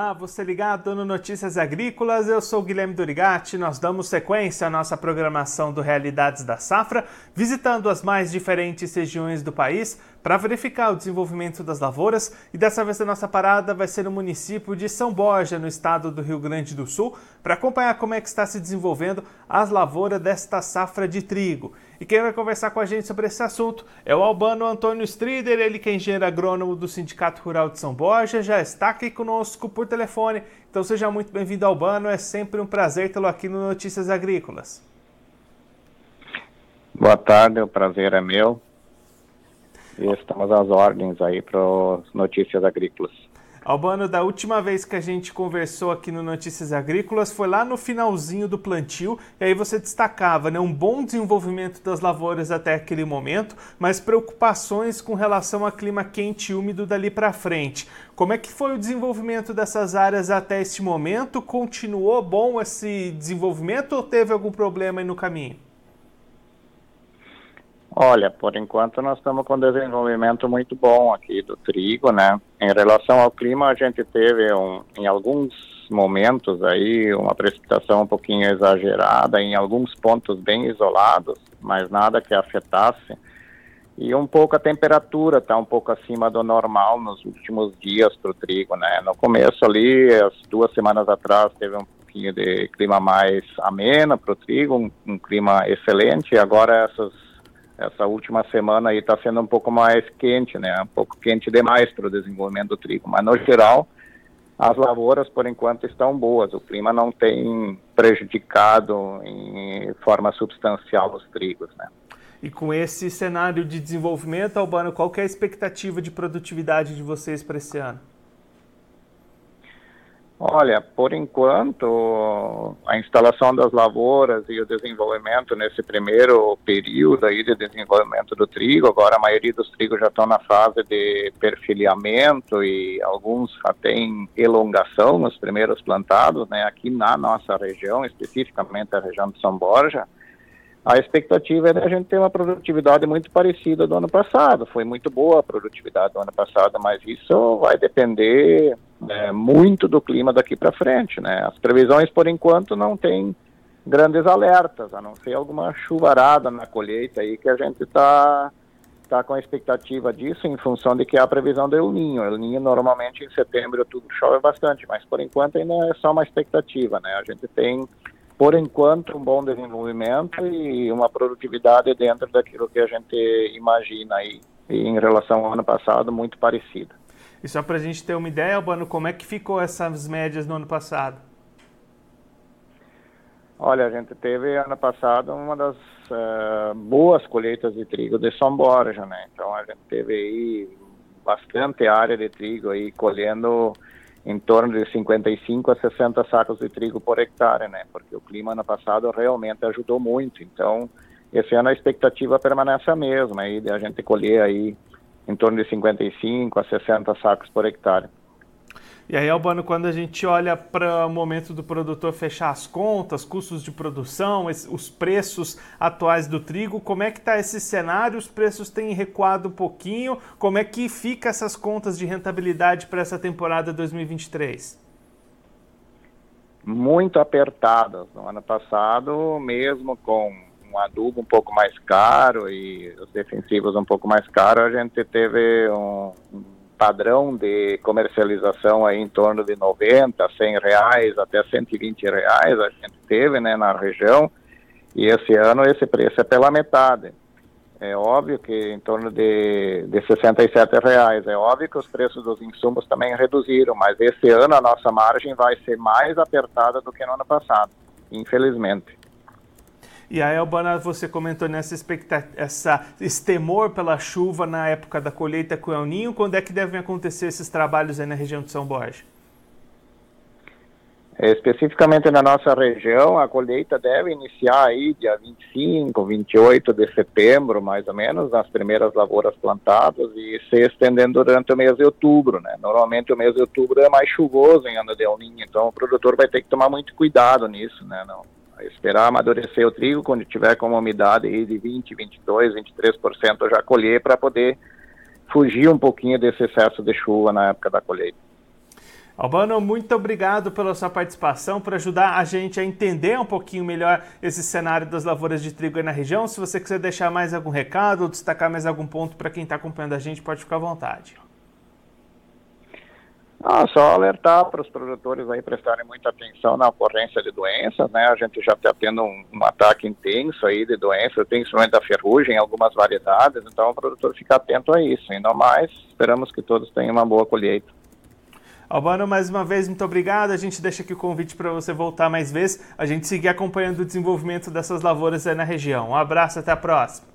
Olá, você ligado no Notícias Agrícolas, eu sou Guilherme Dorigati. Nós damos sequência à nossa programação do Realidades da Safra, visitando as mais diferentes regiões do país para verificar o desenvolvimento das lavouras. E dessa vez a nossa parada vai ser no município de São Borja, no estado do Rio Grande do Sul, para acompanhar como é que está se desenvolvendo as lavouras desta safra de trigo. E quem vai conversar com a gente sobre esse assunto é o Albano Antônio Strider, ele que é engenheiro agrônomo do Sindicato Rural de São Borja, já está aqui conosco por telefone. Então seja muito bem-vindo, Albano, é sempre um prazer tê-lo aqui no Notícias Agrícolas. Boa tarde, o prazer é meu. E estamos às ordens aí para Notícias Agrícolas. Albano, da última vez que a gente conversou aqui no Notícias Agrícolas foi lá no finalzinho do plantio, e aí você destacava né, um bom desenvolvimento das lavouras até aquele momento, mas preocupações com relação a clima quente e úmido dali para frente. Como é que foi o desenvolvimento dessas áreas até este momento? Continuou bom esse desenvolvimento ou teve algum problema aí no caminho? Olha, por enquanto nós estamos com desenvolvimento muito bom aqui do trigo, né? Em relação ao clima, a gente teve um, em alguns momentos aí uma precipitação um pouquinho exagerada, em alguns pontos bem isolados, mas nada que afetasse. E um pouco a temperatura está um pouco acima do normal nos últimos dias para o trigo, né? No começo ali, as duas semanas atrás, teve um pouquinho de clima mais ameno para o trigo, um, um clima excelente. E agora essas essa última semana aí está sendo um pouco mais quente, né? Um pouco quente demais para o desenvolvimento do trigo, mas no geral as lavouras por enquanto estão boas. O clima não tem prejudicado em forma substancial os trigos, né? E com esse cenário de desenvolvimento, Albano, qual é a expectativa de produtividade de vocês para esse ano? Olha, por enquanto, a instalação das lavouras e o desenvolvimento nesse primeiro período aí de desenvolvimento do trigo, agora a maioria dos trigos já estão na fase de perfilhamento e alguns até em elongação nos primeiros plantados, né, aqui na nossa região, especificamente a região de São Borja, a expectativa é a gente ter uma produtividade muito parecida do ano passado. Foi muito boa a produtividade do ano passado, mas isso vai depender é, muito do clima daqui para frente. Né? As previsões, por enquanto, não têm grandes alertas, a não ser alguma chuvarada na colheita aí que a gente está tá com a expectativa disso em função de que há a previsão do El Ninho. El Ninho normalmente em setembro, outubro chove bastante, mas por enquanto ainda é só uma expectativa, né? A gente tem por enquanto, um bom desenvolvimento e uma produtividade dentro daquilo que a gente imagina aí, em relação ao ano passado, muito parecida. E só para a gente ter uma ideia, Albano, como é que ficou essas médias no ano passado? Olha, a gente teve ano passado uma das uh, boas colheitas de trigo de São Borja, né? Então a gente teve aí bastante área de trigo aí colhendo em torno de 55 a 60 sacos de trigo por hectare, né? Porque o clima ano passado realmente ajudou muito. Então, esse ano a expectativa permanece a mesma, aí de a gente colher aí em torno de 55 a 60 sacos por hectare. E aí, Albano, quando a gente olha para o momento do produtor fechar as contas, custos de produção, os preços atuais do trigo, como é que está esse cenário? Os preços têm recuado um pouquinho? Como é que fica essas contas de rentabilidade para essa temporada 2023? Muito apertadas. No ano passado, mesmo com um adubo um pouco mais caro e os defensivos um pouco mais caros, a gente teve um, padrão de comercialização aí em torno de 90, 100 reais até 120 reais a gente teve né, na região e esse ano esse preço é pela metade. É óbvio que em torno de, de 67 reais. É óbvio que os preços dos insumos também reduziram, mas esse ano a nossa margem vai ser mais apertada do que no ano passado, infelizmente. E aí, Albana, você comentou nessa expectativa, essa, esse temor pela chuva na época da colheita com o El Ninho. Quando é que devem acontecer esses trabalhos aí na região de São Borja? É, especificamente na nossa região, a colheita deve iniciar aí dia 25, 28 de setembro, mais ou menos, nas primeiras lavouras plantadas e se estendendo durante o mês de outubro, né? Normalmente o mês de outubro é mais chuvoso em ano de El Ninho, então o produtor vai ter que tomar muito cuidado nisso, né? Não, esperar amadurecer o trigo, quando tiver com uma umidade de 20, 22, 23%, já colher para poder fugir um pouquinho desse excesso de chuva na época da colheita. Albano, muito obrigado pela sua participação, por ajudar a gente a entender um pouquinho melhor esse cenário das lavouras de trigo aí na região. Se você quiser deixar mais algum recado ou destacar mais algum ponto para quem está acompanhando a gente, pode ficar à vontade. Ah, só alertar para os produtores aí prestarem muita atenção na ocorrência de doenças, né? A gente já está tendo um, um, ataque intenso aí de doenças, principalmente da ferrugem em algumas variedades, então o produtor fica atento a isso. E não mais, esperamos que todos tenham uma boa colheita. Albano, mais uma vez, muito obrigado. A gente deixa aqui o convite para você voltar mais vezes, a gente seguir acompanhando o desenvolvimento dessas lavouras aí na região. Um abraço, até a próxima.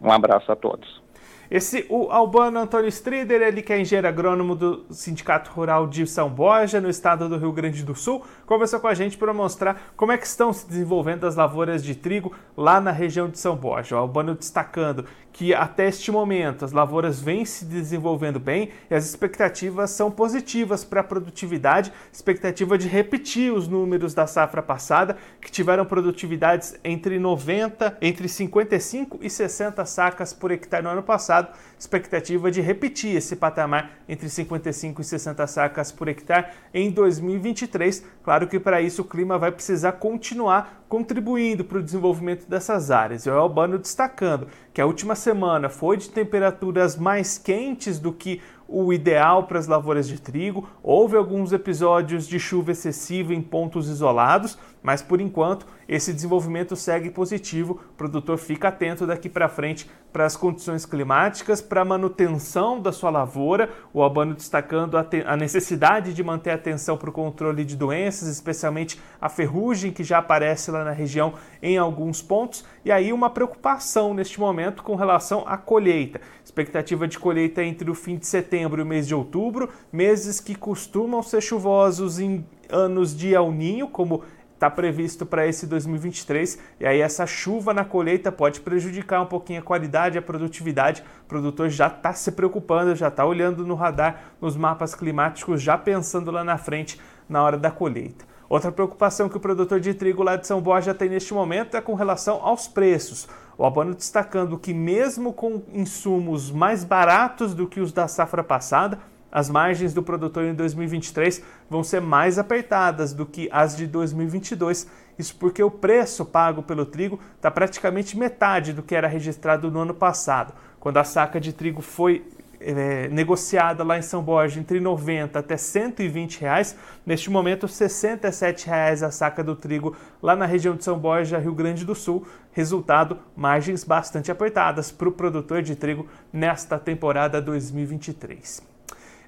Um abraço a todos. Esse, o Albano Antônio Strider, ele que é engenheiro agrônomo do Sindicato Rural de São Borja, no estado do Rio Grande do Sul, conversou com a gente para mostrar como é que estão se desenvolvendo as lavouras de trigo lá na região de São Borja. O Albano destacando que até este momento as lavouras vêm se desenvolvendo bem e as expectativas são positivas para a produtividade, expectativa de repetir os números da safra passada, que tiveram produtividades entre 90, entre 55 e 60 sacas por hectare no ano passado, expectativa de repetir esse patamar entre 55 e 60 sacas por hectare em 2023. Claro que para isso o clima vai precisar continuar contribuindo para o desenvolvimento dessas áreas. E o Albano destacando que a última semana foi de temperaturas mais quentes do que o ideal para as lavouras de trigo. Houve alguns episódios de chuva excessiva em pontos isolados, mas por enquanto esse desenvolvimento segue positivo. O produtor fica atento daqui para frente para as condições climáticas, para a manutenção da sua lavoura. O Albano destacando a, a necessidade de manter atenção para o controle de doenças, especialmente a ferrugem que já aparece lá na região em alguns pontos. E aí uma preocupação neste momento com relação à colheita. Expectativa de colheita entre o fim de setembro e o mês de outubro, meses que costumam ser chuvosos em anos de El Ninho, como está previsto para esse 2023. E aí essa chuva na colheita pode prejudicar um pouquinho a qualidade, a produtividade. O produtor já está se preocupando, já está olhando no radar, nos mapas climáticos, já pensando lá na frente na hora da colheita. Outra preocupação que o produtor de trigo lá de São Borja tem neste momento é com relação aos preços. O Albano destacando que, mesmo com insumos mais baratos do que os da safra passada, as margens do produtor em 2023 vão ser mais apertadas do que as de 2022. Isso porque o preço pago pelo trigo está praticamente metade do que era registrado no ano passado, quando a saca de trigo foi é, negociada lá em São Borja entre 90 até 120 reais. Neste momento, 67 reais a saca do trigo lá na região de São Borja, Rio Grande do Sul. Resultado, margens bastante apertadas para o produtor de trigo nesta temporada 2023.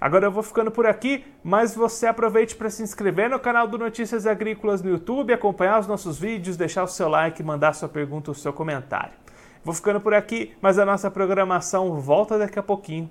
Agora eu vou ficando por aqui, mas você aproveite para se inscrever no canal do Notícias Agrícolas no YouTube, acompanhar os nossos vídeos, deixar o seu like, mandar sua pergunta ou seu comentário. Vou ficando por aqui, mas a nossa programação volta daqui a pouquinho.